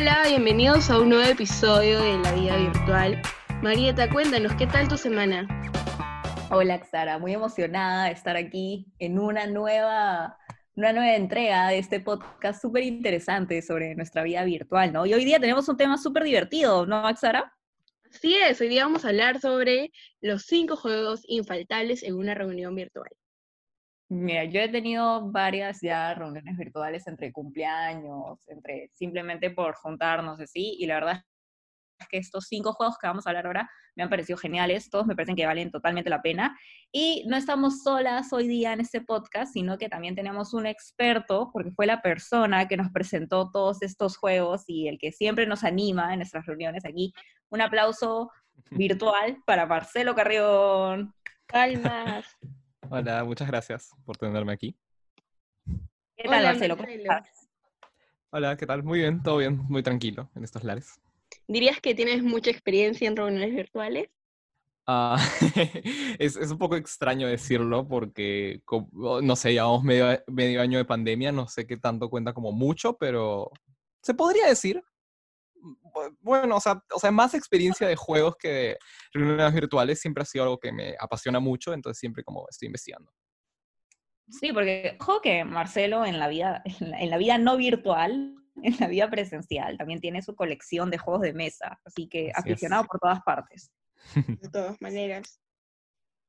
Hola, bienvenidos a un nuevo episodio de La Vida Virtual. Marieta, cuéntanos, ¿qué tal tu semana? Hola, Xara, muy emocionada de estar aquí en una nueva, una nueva entrega de este podcast súper interesante sobre nuestra vida virtual, ¿no? Y hoy día tenemos un tema súper divertido, ¿no, Xara? Así es, hoy día vamos a hablar sobre los cinco juegos infaltables en una reunión virtual. Mira, yo he tenido varias ya reuniones virtuales entre cumpleaños, entre simplemente por juntarnos así, y la verdad es que estos cinco juegos que vamos a hablar ahora me han parecido geniales, todos me parecen que valen totalmente la pena. Y no estamos solas hoy día en este podcast, sino que también tenemos un experto, porque fue la persona que nos presentó todos estos juegos y el que siempre nos anima en nuestras reuniones aquí. Un aplauso virtual para Marcelo Carrión. Calmas. Hola, muchas gracias por tenerme aquí. ¿Qué tal, Hola, Marcelo? ¿Cómo estás? Hola, ¿qué tal? Muy bien, todo bien, muy tranquilo en estos lares. ¿Dirías que tienes mucha experiencia en reuniones virtuales? Ah, es, es un poco extraño decirlo porque, oh, no sé, llevamos medio, medio año de pandemia, no sé qué tanto cuenta como mucho, pero se podría decir. Bu- Bueno, o sea, o sea, más experiencia de juegos que de reuniones virtuales siempre ha sido algo que me apasiona mucho, entonces siempre como estoy investigando. Sí, porque ojo que Marcelo en la vida, en la, en la vida no virtual, en la vida presencial, también tiene su colección de juegos de mesa, así que Así es. aficionado por todas partes. De todas maneras.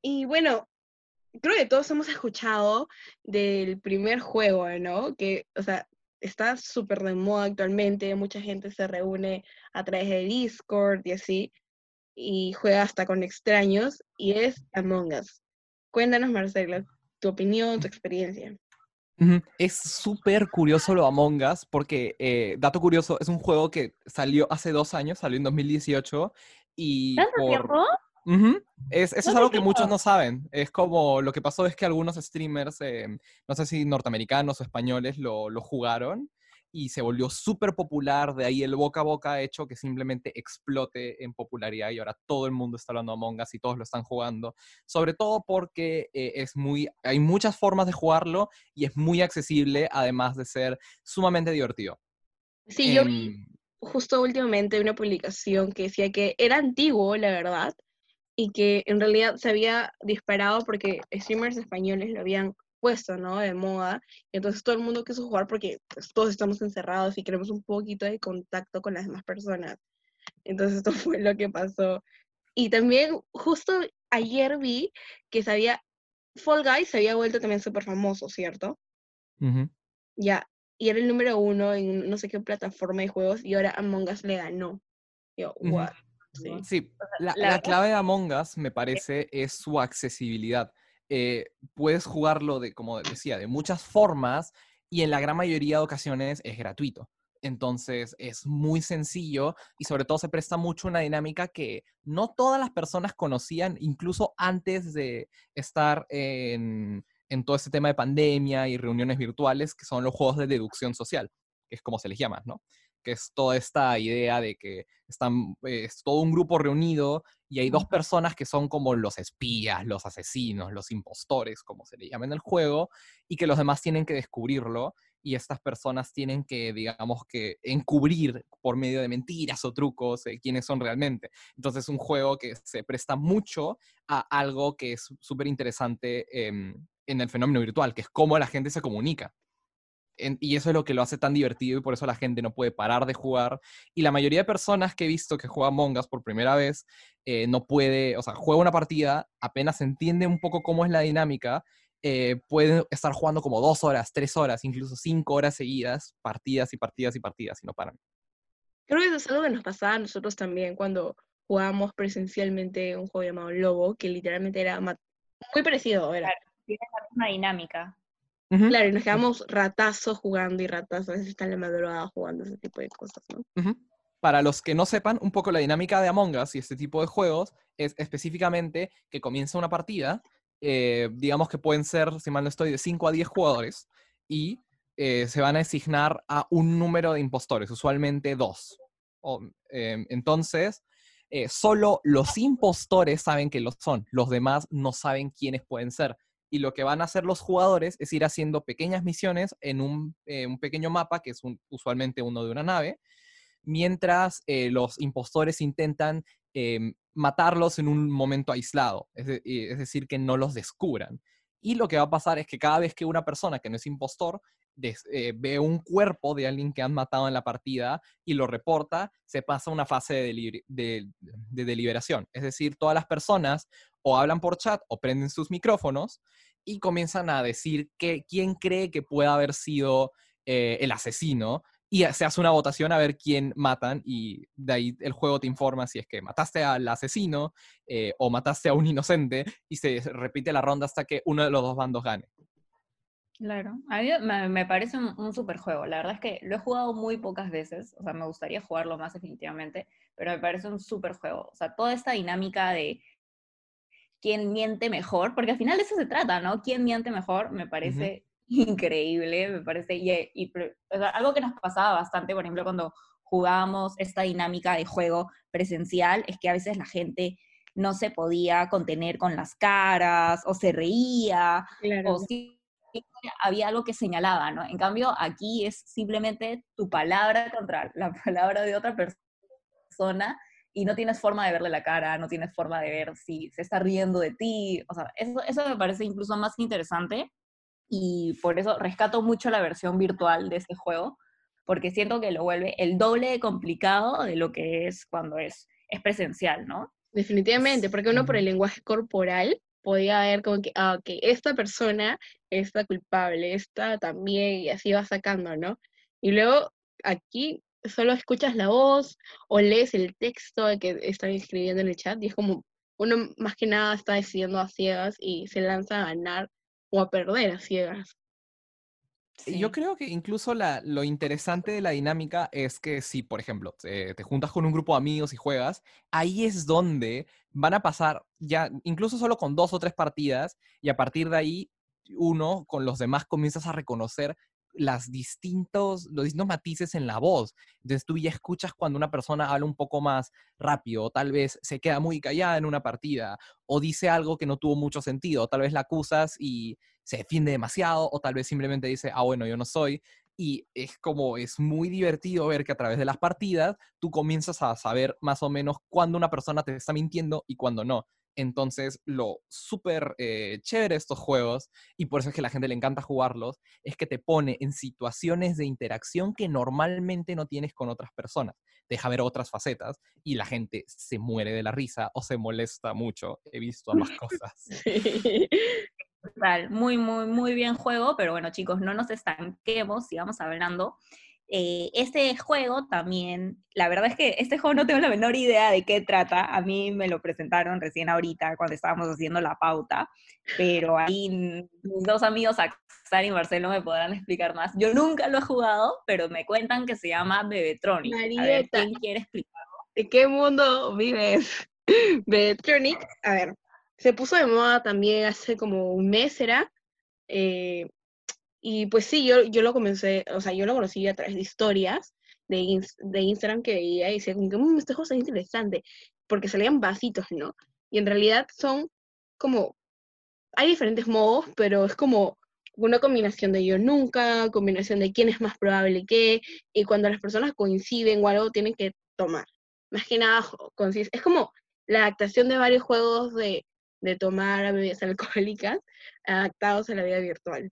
Y bueno, creo que todos hemos escuchado del primer juego, ¿no? Que, o sea, está súper de moda actualmente, mucha gente se reúne a través de Discord y así, y juega hasta con extraños, y es Among Us. Cuéntanos, Marcelo, tu opinión, tu experiencia. Es súper curioso lo Among Us porque, eh, dato curioso, es un juego que salió hace dos años, salió en 2018 y ¿Tanto por... tiempo? Es, eso es No algo que muchos no saben. Es como lo que pasó es que algunos streamers, eh, no sé si norteamericanos o españoles, lo, lo jugaron y se volvió súper popular. De ahí el boca a boca ha hecho que simplemente explote en popularidad y ahora todo el mundo está hablando Among Us y todos lo están jugando. Sobre todo porque eh, es muy, hay muchas formas de jugarlo y es muy accesible, además de ser sumamente divertido. Sí, yo vi Em, justo últimamente una publicación que decía que era antiguo, la verdad, y que en realidad se había disparado porque streamers españoles lo habían puesto, ¿no? De moda, y entonces todo el mundo quiso jugar porque pues, todos estamos encerrados y queremos un poquito de contacto con las demás personas. Entonces esto fue lo que pasó. Y también justo ayer vi que se había, Fall Guys se había vuelto también súper famoso, ¿cierto? ujú. Ya, y era el número uno en no sé qué plataforma de juegos y ahora Among Us le ganó. Yo, what? Sí. Sí, la, la la verdad clave de Among Us, me parece, es su accesibilidad. Eh, puedes jugarlo, de, como decía, de muchas formas y en la gran mayoría de ocasiones es gratuito. Entonces es muy sencillo y sobre todo se presta mucho una dinámica que no todas las personas conocían, incluso antes de estar en, en todo este tema de pandemia y reuniones virtuales, que son los juegos de deducción social, que es como se les llama, ¿no? Que es toda esta idea de que están, eh, es todo un grupo reunido y hay dos personas que son como los espías, los asesinos, los impostores, como se le llama en el juego, y que los demás tienen que descubrirlo y estas personas tienen que, digamos que, encubrir por medio de mentiras o trucos eh, quiénes son realmente. Entonces es un juego que se presta mucho a algo que es súper interesante en el fenómeno virtual, que es cómo la gente se comunica. En- y eso es lo que lo hace tan divertido y por eso la gente no puede parar de jugar. Y la mayoría de personas que he visto que juegan Among Us por primera vez, eh, no puede, o sea, juega una partida, apenas entiende un poco cómo es la dinámica, eh, puede estar jugando como dos horas, tres horas, incluso cinco horas seguidas, partidas y partidas y partidas y no paran. Creo que eso es algo que nos pasaba a nosotros también cuando jugábamos presencialmente un juego llamado Lobo, que literalmente era muy parecido, era. Tiene la misma dinámica. Claro, y nos quedamos ratazos jugando y ratazos, a veces está en la madrugada jugando ese tipo de cosas, ¿no? Para los que no sepan un poco la dinámica de Among Us y este tipo de juegos, es específicamente que comienza una partida, eh, digamos que pueden ser, si mal no estoy, de 5 a 10 jugadores, y eh, se van a asignar a un número de impostores, usualmente dos. O, em, entonces, eh, solo los impostores saben que lo son, los demás no saben quiénes pueden ser. Y lo que van a hacer los jugadores es ir haciendo pequeñas misiones en un, eh, un pequeño mapa, que es usualmente uno de una nave, mientras eh, los impostores intentan em, matarlos en un momento aislado, es decir, que no los descubran. Y lo que va a pasar es que cada vez que una persona que no es impostor eh, ve un cuerpo de alguien que han matado en la partida y lo reporta, se pasa a una fase de deliberación. Es decir, todas las personas o hablan por chat o prenden sus micrófonos y comienzan a decir que, quién cree que pueda haber sido eh, el asesino y se hace una votación a ver quién matan y de ahí el juego te informa si es que mataste al asesino eh, o mataste a un inocente y se repite la ronda hasta que uno de los dos bandos gane. Claro, a mí me, me parece un, un super juego. La verdad es que lo he jugado muy pocas veces, o sea, me gustaría jugarlo más definitivamente, pero me parece un super juego. O sea, toda esta dinámica de quién miente mejor, porque al final de eso se trata, ¿no? ¿Quién miente mejor? Me parece increíble, me parece, y, y pre- o sea, algo que nos pasaba bastante, por ejemplo, cuando jugábamos esta dinámica de juego presencial, es que a veces la gente no se podía contener con las caras, o se reía, Claro. o sí había algo que señalaba, ¿no? En cambio, aquí es simplemente tu palabra contra la palabra de otra persona y no tienes forma de verle la cara, no tienes forma de ver si se está riendo de ti. O sea, eso, eso me parece incluso más interesante y por eso rescato mucho la versión virtual de este juego, porque siento que lo vuelve el doble de complicado de lo que es cuando es, es presencial, ¿no? Definitivamente, porque uno por el lenguaje corporal podía ver como que, ah, ok, esta persona está culpable, esta también, y así va sacando, ¿no? Y luego aquí solo escuchas la voz o lees el texto que están escribiendo en el chat y es como uno más que nada está decidiendo a ciegas y se lanza a ganar o a perder a ciegas. Yo creo que incluso la- lo interesante de la dinámica es que si, por ejemplo, te, te juntas con un grupo de amigos y juegas, ahí es donde van a pasar ya, incluso solo con dos o tres partidas, y a partir de ahí, uno con los demás comienzas a reconocer las distintos, los distintos matices en la voz. Entonces tú ya escuchas cuando una persona habla un poco más rápido, o tal vez se queda muy callada en una partida, o dice algo que no tuvo mucho sentido, tal vez la acusas y se defiende demasiado o tal vez simplemente dice, ah, bueno, yo no soy. Y es como, es muy divertido ver que a través de las partidas tú comienzas a saber más o menos cuándo una persona te está mintiendo y cuándo no. Entonces, lo súper eh, chévere de estos juegos, y por eso es que a la gente le encanta jugarlos, es que te pone en situaciones de interacción que normalmente no tienes con otras personas. Te deja ver otras facetas y la gente se muere de la risa o se molesta mucho. He visto ambas cosas. Total, muy, muy, muy bien juego, pero bueno, chicos, no nos estanquemos, sigamos hablando. Eh, este juego también, la verdad es que este juego no tengo la menor idea de qué trata. A mí me lo presentaron recién ahorita cuando estábamos haciendo la pauta, pero ahí mis dos amigos, Axar y Marcelo, me podrán explicar más. Yo nunca lo he jugado, pero me cuentan que se llama Bebetronic. A ver, Marieta. ¿quién quiere explicar? ¿De qué mundo vives? Betronic, a ver, se puso de moda también hace como un mes, ¿era? Eh, y pues sí, yo, yo lo comencé, o sea, yo lo conocí a través de historias de, de Instagram que veía y decía como que, "Mm, este juego está interesante, porque salían vasitos, ¿no? Y en realidad son como, hay diferentes modos, pero es como una combinación de yo nunca, combinación de quién es más probable que, y cuando las personas coinciden o algo, tienen que tomar. Más que nada, es como la adaptación de varios juegos de, de tomar a bebidas alcohólicas adaptados a la vida virtual.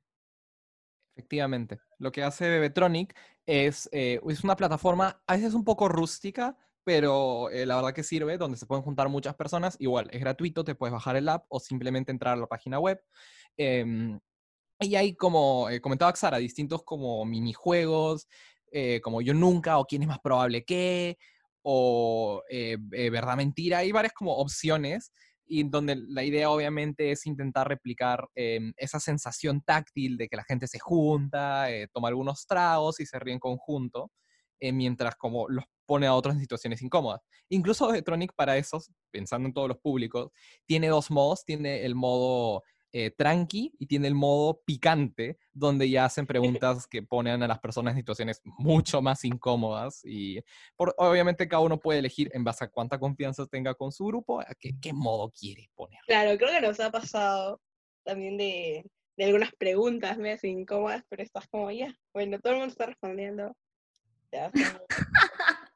Efectivamente. Lo que hace Bebetronic es, eh, es una plataforma a veces un poco rústica, pero eh, la verdad que sirve, donde se pueden juntar muchas personas. Igual, es gratuito, te puedes bajar el app o simplemente entrar a la página web. Em, y hay, como eh, comentaba Xara, distintos como minijuegos, como Yo Nunca o Quién es más probable que, o Verdad Mentira. Hay varias como opciones y donde la idea obviamente es intentar replicar em, esa sensación táctil de que la gente se junta, eh, toma algunos tragos y se ríe en conjunto, eh, mientras como los pone a otros en situaciones incómodas. Incluso Electronic para esos, pensando en todos los públicos, tiene dos modos, tiene el modo eh, tranqui y tiene el modo picante, donde ya hacen preguntas que ponen a las personas en situaciones mucho más incómodas y por, obviamente cada uno puede elegir en base a cuánta confianza tenga con su grupo, a qué, qué modo quiere poner. Claro, creo que nos ha pasado también de, de algunas preguntas medio incómodas, pero estás como ya, bueno, todo el mundo está respondiendo. Ya, como-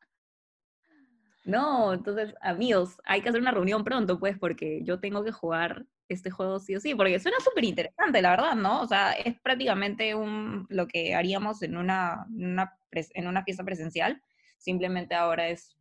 No, entonces, amigos, hay que hacer una reunión pronto, pues, porque yo tengo que jugar este juego sí o sí, porque suena súper interesante, la verdad, ¿no? O sea, es prácticamente un, lo que haríamos en una, una, en una pieza presencial, simplemente ahora es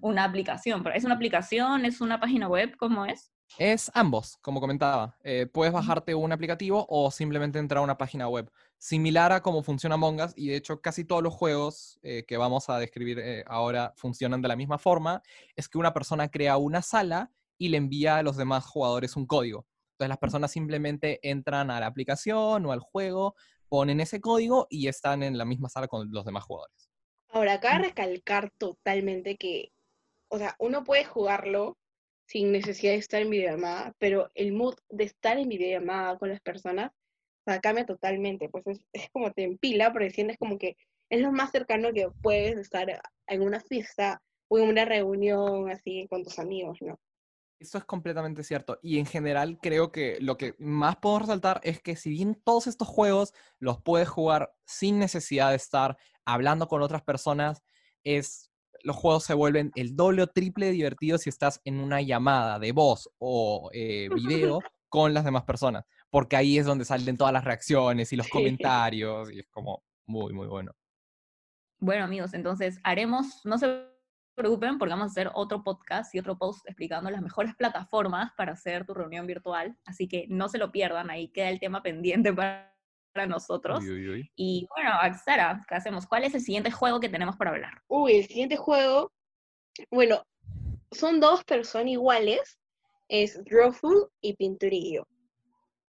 una aplicación. ¿Es una aplicación? ¿Es una página web? ¿Cómo es? Es ambos, como comentaba. Eh, puedes bajarte un aplicativo o simplemente entrar a una página web. Similar a cómo funciona Among Us, y de hecho casi todos los juegos eh, que vamos a describir eh, ahora funcionan de la misma forma, es que una persona crea una sala y le envía a los demás jugadores un código. Entonces las personas simplemente entran a la aplicación o al juego, ponen ese código y están en la misma sala con los demás jugadores. Ahora, acá recalcar totalmente que, o sea, uno puede jugarlo sin necesidad de estar en videollamada, pero el mood de estar en videollamada con las personas o sea, cambia totalmente, pues es, como te empila, porque sientes como que es lo más cercano que puedes estar en una fiesta o en una reunión así con tus amigos, ¿no? Eso es completamente cierto. Y en general creo que lo que más puedo resaltar es que si bien todos estos juegos los puedes jugar sin necesidad de estar hablando con otras personas, es los juegos se vuelven el doble o triple divertidos si estás en una llamada de voz o eh, video con las demás personas, porque ahí es donde salen todas las reacciones y los comentarios y es como muy, muy bueno. Bueno, amigos, entonces haremos, no se preocupen porque vamos a hacer otro podcast y otro post explicando las mejores plataformas para hacer tu reunión virtual, así que no se lo pierdan, ahí queda el tema pendiente para nosotros. Y bueno, Axara, ¿qué hacemos? ¿Cuál es el siguiente juego que tenemos para hablar? Uy, el siguiente juego, bueno, son dos, pero son iguales. Es Drawful y Pinturillo.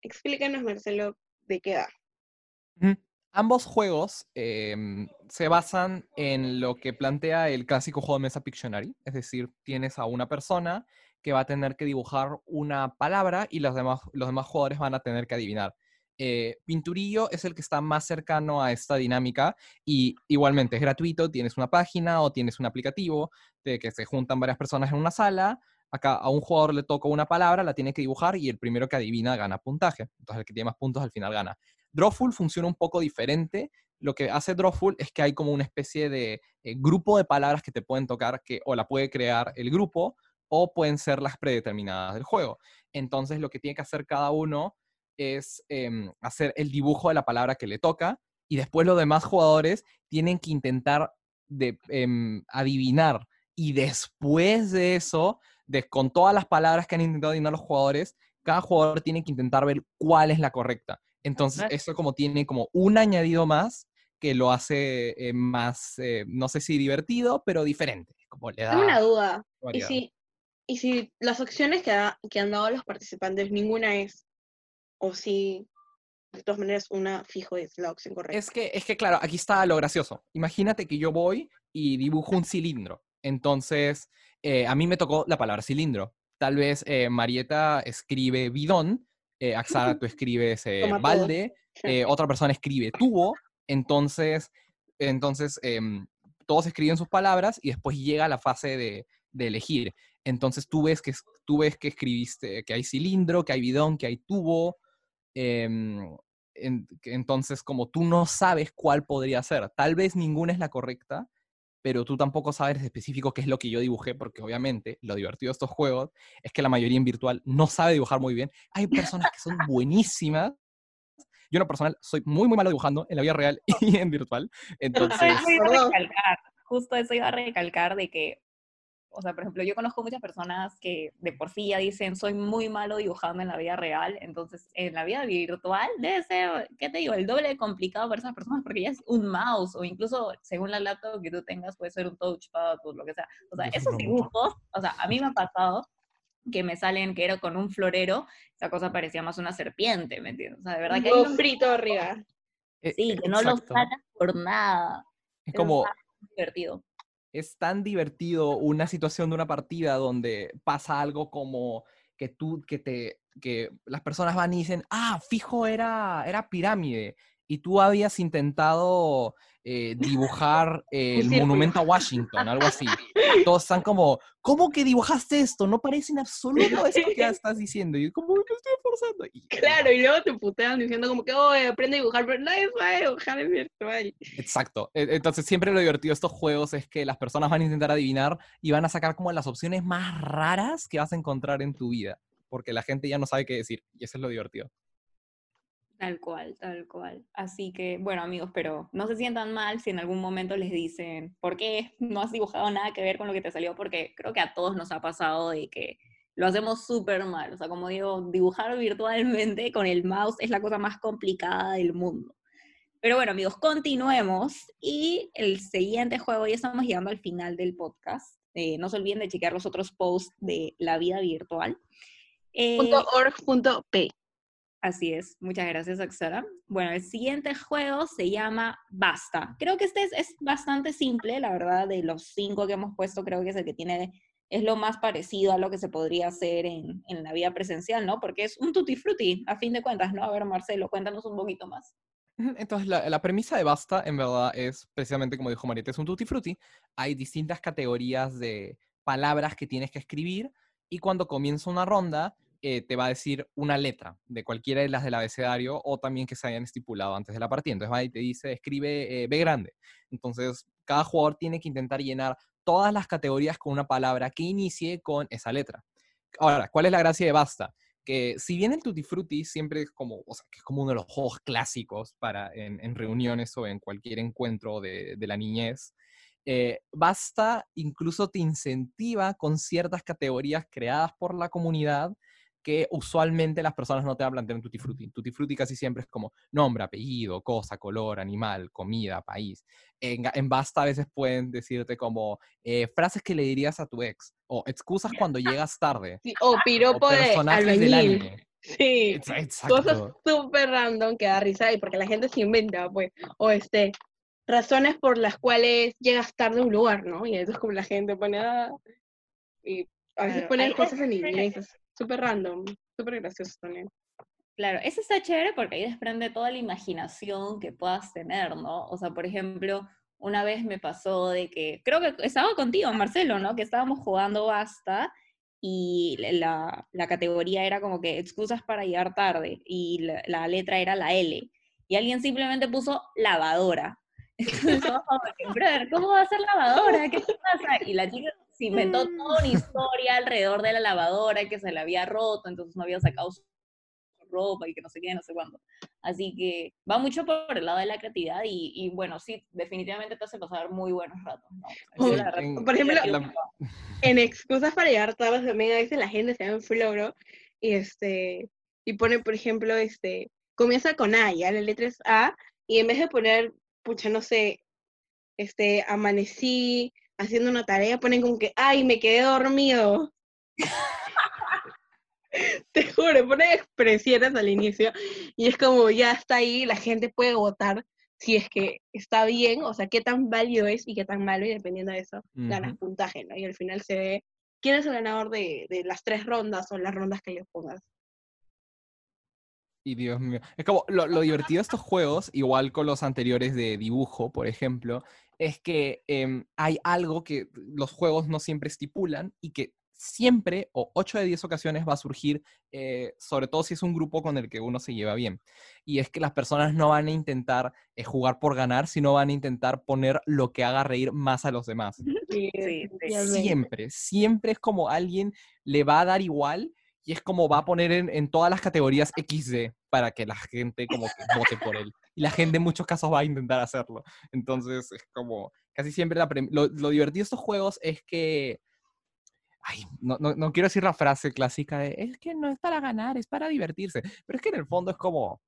Explícanos, Marcelo, de qué da. Ambos juegos em, se basan en lo que plantea el clásico juego de mesa Pictionary, es decir, tienes a una persona que va a tener que dibujar una palabra y los demás, los demás jugadores van a tener que adivinar. Eh, Pinturillo es el que está más cercano a esta dinámica y igualmente es gratuito, tienes una página o tienes un aplicativo de que se juntan varias personas en una sala, acá a un jugador le toca una palabra, la tiene que dibujar y el primero que adivina gana puntaje, entonces el que tiene más puntos al final gana. Drawful funciona un poco diferente, lo que hace Drawful es que hay como una especie de eh, grupo de palabras que te pueden tocar que o la puede crear el grupo o pueden ser las predeterminadas del juego. Entonces lo que tiene que hacer cada uno es em, hacer el dibujo de la palabra que le toca y después los demás jugadores tienen que intentar de, em, adivinar y después de eso, de, con todas las palabras que han intentado adivinar los jugadores, cada jugador tiene que intentar ver cuál es la correcta. Entonces, eso como tiene como un añadido más que lo hace eh, más, eh, no sé si divertido, pero diferente. Como le da Tengo una duda. ¿Y si, ¿Y si las opciones que, que han dado los participantes, ninguna es o si de todas maneras una fijo es la opción correcta. Es que, es que, claro, aquí está lo gracioso. Imagínate que yo voy y dibujo un cilindro. Entonces, eh, a mí me tocó la palabra cilindro. Tal vez eh, Marieta escribe bidón, eh, Axara tú escribes balde, otra persona escribe tubo. Entonces, entonces em, todos escriben sus palabras y después llega la fase de, de elegir. Entonces tú ves que tú ves que escribiste que hay cilindro, que hay bidón, que hay tubo, Em, entonces, como tú no sabes cuál podría ser, tal vez ninguna es la correcta, pero tú tampoco sabes específico qué es lo que yo dibujé, porque obviamente lo divertido de estos juegos es que la mayoría en virtual no sabe dibujar muy bien. Hay personas que son buenísimas. Yo en lo personal soy muy, muy malo dibujando en la vida real y en virtual. Entonces... justo eso iba a recalcar de que o sea, por ejemplo, yo conozco muchas personas que de por sí ya dicen, soy muy malo dibujando en la vida real, entonces en la vida virtual debe ser, ¿qué te digo?, el doble de complicado para esas personas porque ya es un mouse o incluso según la laptop que tú tengas puede ser un touchpad o lo que sea. O sea, esos dibujos, o sea, a mí me ha pasado que me salen que era con un florero, esa cosa parecía más una serpiente, ¿me entiendes? O sea, de verdad que... Un frito arriba. Eh, sí, que no lo sacas por nada. Es como... divertido es tan divertido una situación de una partida donde pasa algo como que tú, que te, que las personas van y dicen, ah, fijo era, era pirámide. Y tú habías intentado eh, dibujar el monumento a Washington, algo así. Todos están como, ¿cómo que dibujaste esto? No parece en absoluto esto que estás diciendo. Y yo, como que estoy esforzando. Y, Claro, y luego te putean diciendo como que, oye, aprende a dibujar, pero nadie sabe dibujar en virtual. Exacto. E- Entonces siempre lo divertido de estos juegos es que las personas van a intentar adivinar y van a sacar como las opciones más raras que vas a encontrar en tu vida. Porque la gente ya no sabe qué decir. Y eso es lo divertido. Tal cual, tal cual. Así que, bueno, amigos, pero no se sientan mal si en algún momento les dicen, ¿por qué no has dibujado nada que ver con lo que te salió? Porque creo que a todos nos ha pasado de que lo hacemos súper mal. O sea, como digo, dibujar virtualmente con el mouse es la cosa más complicada del mundo. Pero bueno, amigos, continuemos. Y el siguiente juego, ya estamos llegando al final del podcast. Eh, no se olviden de chequear los otros posts de la vida virtual. Eh, Punto org punto P. Así es, muchas gracias, Axara. Bueno, el siguiente juego se llama Basta. Creo que este es, bastante simple, la verdad, de los cinco que hemos puesto, creo que es el que tiene, es lo más parecido a lo que se podría hacer en, en la vida presencial, ¿no? Porque es un tutti frutti, a fin de cuentas, ¿no? A ver, Marcelo, cuéntanos un poquito más. Entonces, la, la premisa de Basta, en verdad, es precisamente como dijo Marieta, es un tutti frutti. Hay distintas categorías de palabras que tienes que escribir y cuando comienza una ronda, eh, te va a decir una letra de cualquiera de las del abecedario o también que se hayan estipulado antes de la partida. Entonces va y te dice, escribe eh, B grande. Entonces, cada jugador tiene que intentar llenar todas las categorías con una palabra que inicie con esa letra. Ahora, ¿cuál es la gracia de Basta? que si bien el Tutti Frutti siempre es como, o sea, que es como uno de los juegos clásicos para en, en reuniones o en cualquier encuentro de, de la niñez, eh, Basta incluso te incentiva con ciertas categorías creadas por la comunidad que usualmente las personas no te van a plantear en Tutti Frutti. Tutti Frutti casi siempre es como nombre, apellido, cosa, color, animal, comida, país. En, en Basta a veces pueden decirte como eh, frases que le dirías a tu ex o excusas cuando llegas tarde. Sí, o O piropo de personajes del albañil. anime. Sí. Ex- Cosas Exacto. súper random que da risa y porque la gente se inventa, pues. O este, razones por las cuales llegas tarde a un lugar, ¿no? Y entonces como la gente pone, ah, y a veces Claro, ponen cosas en inglés, súper random, súper gracioso también. Claro, eso está chévere porque ahí desprende toda la imaginación que puedas tener, ¿no? O sea, por ejemplo, una vez me pasó de que, creo que estaba contigo, Marcelo, ¿no? Que estábamos jugando basta y la, la categoría era como que excusas para llegar tarde y la, letra era la L. Y alguien simplemente puso lavadora. Entonces, ¿cómo va a ser lavadora? ¿Qué te pasa? Y la chica se inventó toda una historia alrededor de la lavadora que se la había roto, entonces no había sacado su ropa y que no sé qué, no sé cuándo. Así que va mucho por el lado de la creatividad y, y bueno, sí, definitivamente te hace pasar muy buenos ratos, ¿no? O sea, en- por ejemplo, la-. En excusas para llegar tarde también a veces la gente se da en floro y este, y pone, por ejemplo, este, comienza con A, ya la letra es A, y en vez de poner, pucha, no sé, este, amanecí haciendo una tarea, ponen como que, ay, me quedé dormido. Te juro, ponen expresiones al inicio y es como ya está ahí, la gente puede votar si es que está bien, o sea, qué tan válido es y qué tan malo, y dependiendo de eso, ganas puntaje, ¿no? Y al final se ve quién es el ganador de, de las tres rondas o las rondas que le pongas. Y Dios mío. Es como lo, lo divertido de estos juegos, igual con los anteriores de dibujo, por ejemplo, es que em, hay algo que los juegos no siempre estipulan y que siempre, o 8 de 10 ocasiones, va a surgir, eh, sobre todo si es un grupo con el que uno se lleva bien. Y es que las personas no van a intentar eh, jugar por ganar, sino van a intentar poner lo que haga reír más a los demás. Sí, sí. definitivamente. Siempre, siempre es como alguien le va a dar igual y es como va a poner en, en todas las categorías XD para que la gente como que vote por él. Y la gente en muchos casos va a intentar hacerlo. Entonces es como, casi siempre la lo, lo divertido de estos juegos es que, ay, no, no, no quiero decir la frase clásica de, es que no es para ganar, es para divertirse. Pero es que en el fondo es como,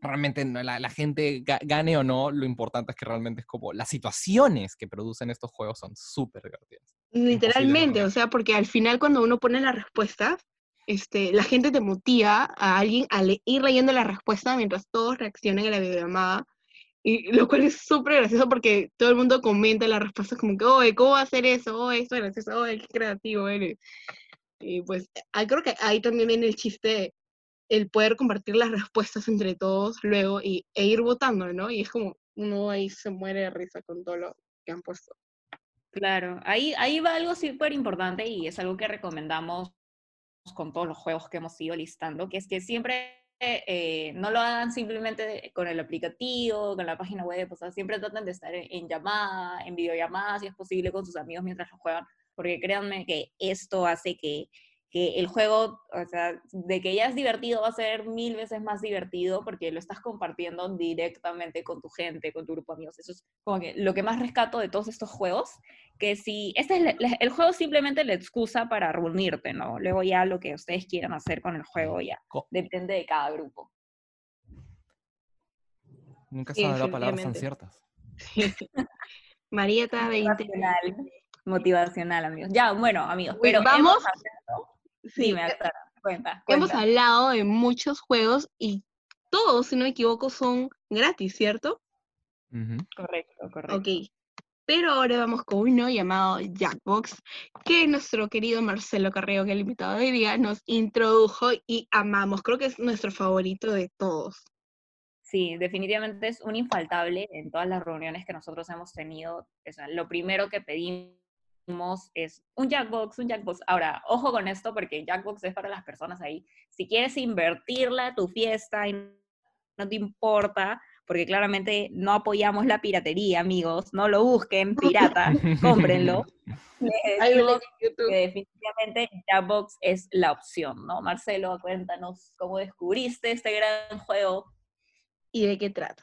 realmente la, la gente ga- gane o no, lo importante es que realmente es como las situaciones que producen estos juegos son súper divertidas. Literalmente, o sea, porque al final cuando uno pone las respuestas, este, la gente te motiva a alguien a le- ir leyendo la respuesta mientras todos reaccionan a la videollamada, y lo cual es súper gracioso porque todo el mundo comenta las respuestas como que, oye, ¿cómo va a hacer eso? Oye, esto es gracioso, oye, qué creativo eres. Y pues ah, creo que ahí también viene el chiste el poder compartir las respuestas entre todos luego y, e ir votando, ¿no? Y es como uno ahí se muere de risa con todo lo que han puesto. Claro, ahí, ahí va algo súper importante y es algo que recomendamos con todos los juegos que hemos ido listando, que es que siempre eh, no lo hagan simplemente con el aplicativo, con la página web, o sea, siempre traten de estar en, en llamada, en videollamada, si es posible, con sus amigos mientras lo juegan, porque créanme que esto hace que que el juego, o sea, de que ya es divertido, va a ser mil veces más divertido porque lo estás compartiendo directamente con tu gente, con tu grupo de amigos. Eso es como que lo que más rescato de todos estos juegos, que si, este es el, juego simplemente la excusa para reunirte, ¿no? Luego ya lo que ustedes quieran hacer con el juego ya depende de cada grupo. Nunca sabe la palabras tan ciertas. Marieta 20. Motivacional, amigos. Ya, bueno, amigos, pero vamos Sí, me cuenta, Hemos hablado de muchos juegos y todos, si no me equivoco, son gratis, ¿cierto? Correcto, correcto. Ok. Pero ahora vamos con uno llamado Jackbox, que nuestro querido Marcelo Carreo, que el invitado de hoy día, nos introdujo y amamos. Creo que es nuestro favorito de todos. Sí, definitivamente es un infaltable en todas las reuniones que nosotros hemos tenido. lo primero que pedimos es un Jackbox, un Jackbox. Ahora, ojo con esto porque Jackbox es para las personas ahí. Si quieres invertirla tu fiesta y no te importa, porque claramente no apoyamos la piratería, amigos, no lo busquen, pirata, cómprenlo. que definitivamente Jackbox es la opción, ¿no? Marcelo, cuéntanos cómo descubriste este gran juego. ¿Y de qué trata?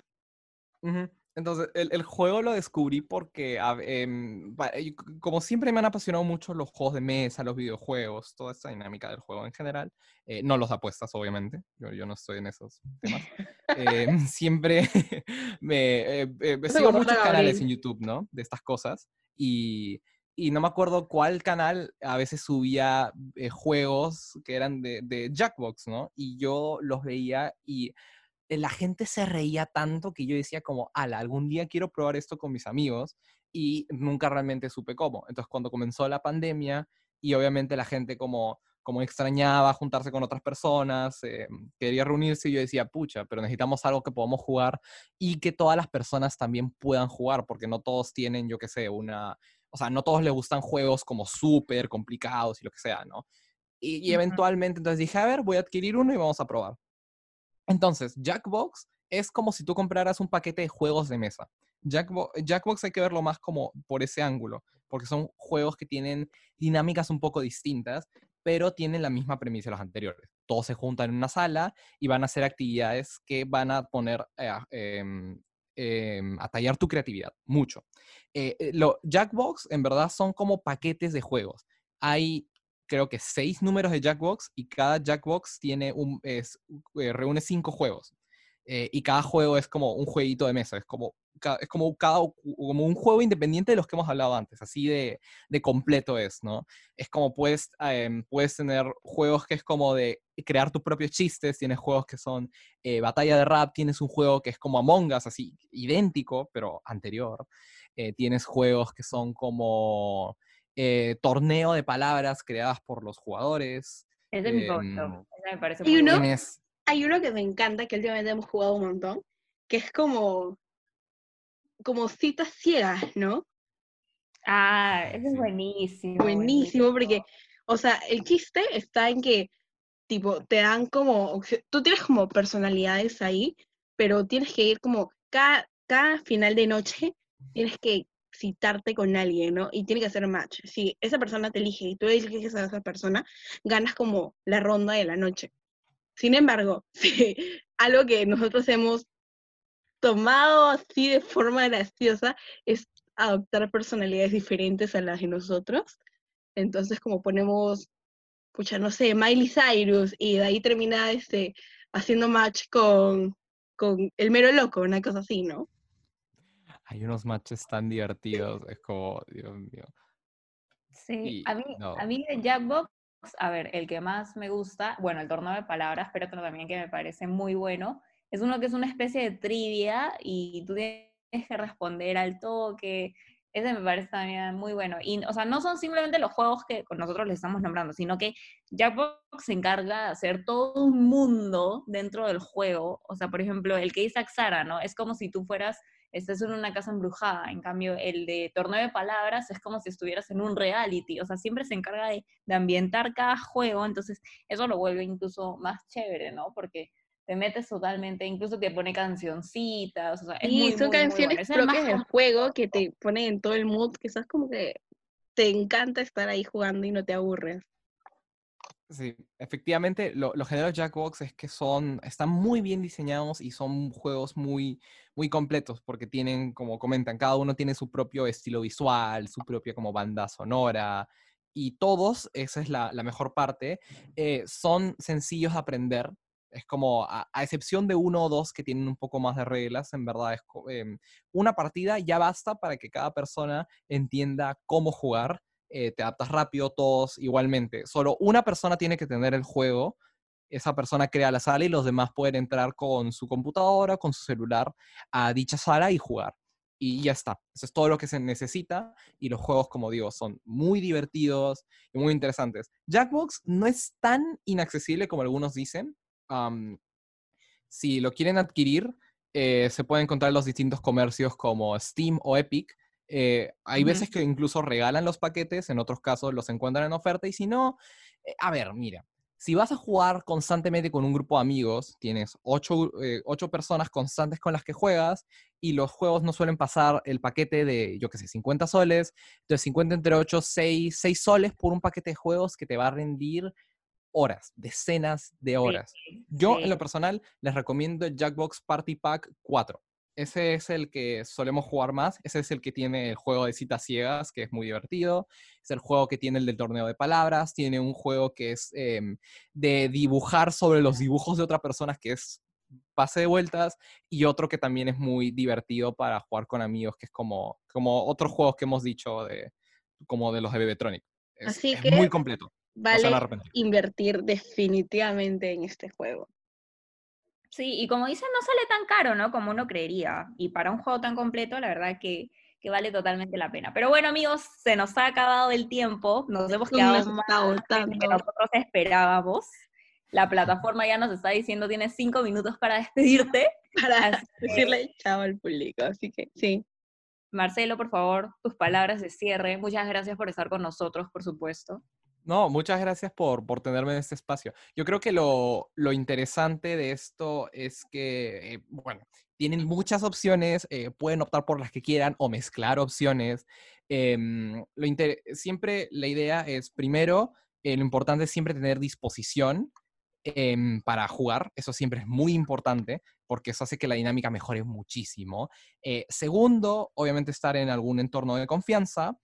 Entonces, el, juego lo descubrí porque, em, como siempre me han apasionado mucho los juegos de mesa, los videojuegos, toda esta dinámica del juego en general. Eh, no los apuestas, obviamente. Yo, no estoy en esos temas. Em, siempre me eh, eh, sigo muchos canales en YouTube, ¿no? De estas cosas. Y, y no me acuerdo cuál canal a veces subía juegos que eran de, de Jackbox, ¿no? Y yo los veía y eh, la gente se reía tanto que yo decía como, ala, algún día quiero probar esto con mis amigos y nunca realmente supe cómo. Entonces cuando comenzó la pandemia y obviamente la gente como, como extrañaba juntarse con otras personas, eh, quería reunirse y yo decía, pucha, pero necesitamos algo que podamos jugar y que todas las personas también puedan jugar, porque no todos tienen, yo qué sé, una, o sea, no todos les gustan juegos como súper complicados y lo que sea, ¿no? Y, y eventualmente entonces dije, a ver, voy a adquirir uno y vamos a probar. Entonces, Jackbox es como si tú compraras un paquete de juegos de mesa. Jackbox, hay que verlo más como por ese ángulo, porque son juegos que tienen dinámicas un poco distintas, pero tienen la misma premisa de los anteriores. Todos se juntan en una sala y van a hacer actividades que van a poner eh, em, em, a tallar tu creatividad, mucho. Eh, eh, lo, Jackbox en verdad son como paquetes de juegos. Hay creo que seis números de Jackbox y cada Jackbox tiene un, es, eh, reúne cinco juegos. Eh, y cada juego es como un jueguito de mesa, es como, es como, cada, como un juego independiente de los que hemos hablado antes, así de, de completo es, ¿no? Es como puedes, em, puedes tener juegos que es como de crear tus propios chistes, tienes juegos que son eh, batalla de rap, tienes un juego que es como Among Us, así idéntico, pero anterior. tienes juegos que son como eh, torneo de palabras creadas por los jugadores. Ese es mi favorito. Em, me parece hay, uno, hay uno que me encanta, que últimamente hemos jugado un montón, que es como, como citas ciegas, ¿no? Ah, ese es buenísimo. Buenísimo, porque, o sea, el chiste está en que, tipo, te dan como, tú tienes como personalidades ahí, pero tienes que ir como cada, cada final de noche, tienes que citarte con alguien, ¿no? Y tiene que hacer match. Si esa persona te elige y tú eliges a esa persona, ganas como la ronda de la noche. Sin embargo, sí, algo que nosotros hemos tomado así de forma graciosa es adoptar personalidades diferentes a las de nosotros. Entonces, como ponemos, pucha, no sé, Miley Cyrus, y de ahí termina este, haciendo match con, con el mero loco, una cosa así, ¿no? Hay unos matches tan divertidos, es como, Dios mío. Sí, a, mí, a mí de Jackbox, a ver, el que más me gusta, bueno, el torneo de palabras, pero otro también que me parece muy bueno, es uno que es una especie de trivia y tú tienes que responder al toque. Ese me parece también muy bueno. Y, o sea, no son simplemente los juegos que nosotros les estamos nombrando, sino que Jackbox se encarga de hacer todo un mundo dentro del juego. O sea, por ejemplo, el que dice Axara, ¿no? Es como si tú fueras, estés en una casa embrujada. En cambio, el de Torneo de Palabras es como si estuvieras en un reality. O sea, siempre se encarga de, de ambientar cada juego. Entonces, eso lo vuelve incluso más chévere, ¿no? Porque te metes totalmente, incluso te pone cancioncitas, o sea, es Y muy, son muy, muy canciones propias del com- juego que te ponen en todo el mood, que sabes como que te encanta estar ahí jugando y no te aburres. Sí, efectivamente, lo, de Jackbox es que son, están muy bien diseñados y son juegos muy, muy completos porque tienen, como comentan, cada uno tiene su propio estilo visual, su propia como banda sonora y todos, esa es la, mejor parte, eh, son sencillos de aprender. Es como, a, excepción de uno o dos que tienen un poco más de reglas, en verdad es em, una partida ya basta para que cada persona entienda cómo jugar eh, te adaptas rápido, todos igualmente. Solo una persona tiene que tener el juego, esa persona crea la sala y los demás pueden entrar con su computadora, con su celular a dicha sala y jugar. Y ya está. Eso es todo lo que se necesita. Y los juegos, como digo, son muy divertidos y muy interesantes. Jackbox no es tan inaccesible como algunos dicen. Am, si lo quieren adquirir, eh, se puede encontrar en los distintos comercios como Steam o Epic. Eh, hay veces que incluso regalan los paquetes, en otros casos los encuentran en oferta y si no, eh, a ver, mira, si vas a jugar constantemente con un grupo de amigos, tienes ocho, eh, ocho personas constantes con las que juegas y los juegos no suelen pasar el paquete de, yo qué sé, 50 soles, entonces 50 entre 8, 6, 6 soles por un paquete de juegos que te va a rendir horas, decenas de horas. Yo, sí. en lo personal, les recomiendo el Jackbox Party Pack 4. Ese es el que solemos jugar más. Ese es el que tiene el juego de citas ciegas, que es muy divertido. Es el juego que tiene el del torneo de palabras. Tiene un juego que es em, de dibujar sobre los dibujos de otras personas, que es pase de vueltas. Y otro que también es muy divertido para jugar con amigos, que es como, como otros juegos que hemos dicho, de, como de los de Bebetronic. Es, Así es que muy completo. Vale invertir definitivamente en este juego. Sí, y como dicen, no sale tan caro, ¿no? Como uno creería. Y para un juego tan completo, la verdad que, que vale totalmente la pena. Pero bueno, amigos, se nos ha acabado el tiempo. Nos hemos quedado está más lo que nosotros esperábamos. La plataforma ya nos está diciendo tienes cinco minutos para despedirte. Para decirle chao al público. Así que sí. Marcelo, por favor, tus palabras de cierre. Muchas gracias por estar con nosotros, por supuesto. No, muchas gracias por, por tenerme en este espacio. Yo creo que lo, lo interesante de esto es que, eh, bueno, tienen muchas opciones, eh, pueden optar por las que quieran o mezclar opciones. Em, lo siempre la idea es, primero, eh, lo importante es siempre tener disposición em, para jugar, eso siempre es muy importante porque eso hace que la dinámica mejore muchísimo. Eh, segundo, obviamente estar en algún entorno de confianza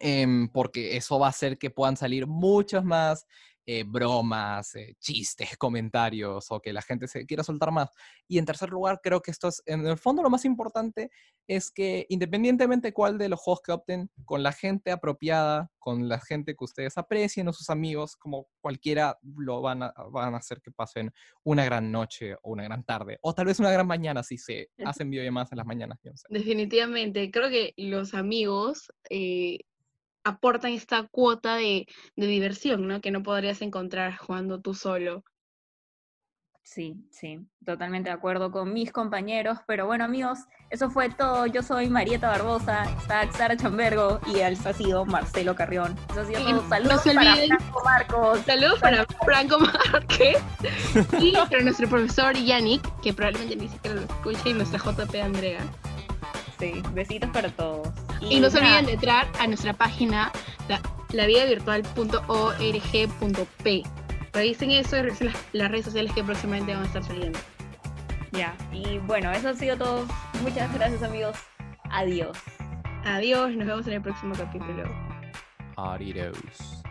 em, porque eso va a hacer que puedan salir muchas más eh, bromas, eh, chistes, comentarios o que la gente se quiera soltar más. Y en tercer lugar, creo que esto es, en el fondo lo más importante es que independientemente cuál de los juegos que opten, con la gente apropiada, con la gente que ustedes aprecien o sus amigos, como cualquiera, lo van a, van a hacer que pasen una gran noche o una gran tarde, o tal vez una gran mañana si se hacen videollamadas en las mañanas. yo no sé. Definitivamente. Creo que los amigos eh, aportan esta cuota de, de diversión, ¿no? Que no podrías encontrar jugando tú solo. Sí, sí, totalmente de acuerdo con mis compañeros. Pero bueno, amigos, eso fue todo. Yo soy Marieta Barbosa, está Sara Chambergo y él ha sido Marcelo Carrión. Eso ha sido Y todo. no Saludos para Franco Marcos. Saludos para Franco Márquez y para nuestro profesor Yannick, que probablemente ni siquiera lo escuche, y nuestra JP Andrea. Sí, besitos para todos. Y no se olviden de entrar a nuestra página, la, lavidavirtual.org.p. Revisen eso y revisen las, las redes sociales que próximamente van a estar saliendo. Ya, y bueno, eso ha sido todo. Muchas gracias, amigos. Adiós. Adiós, nos vemos en el próximo capítulo. Adiós.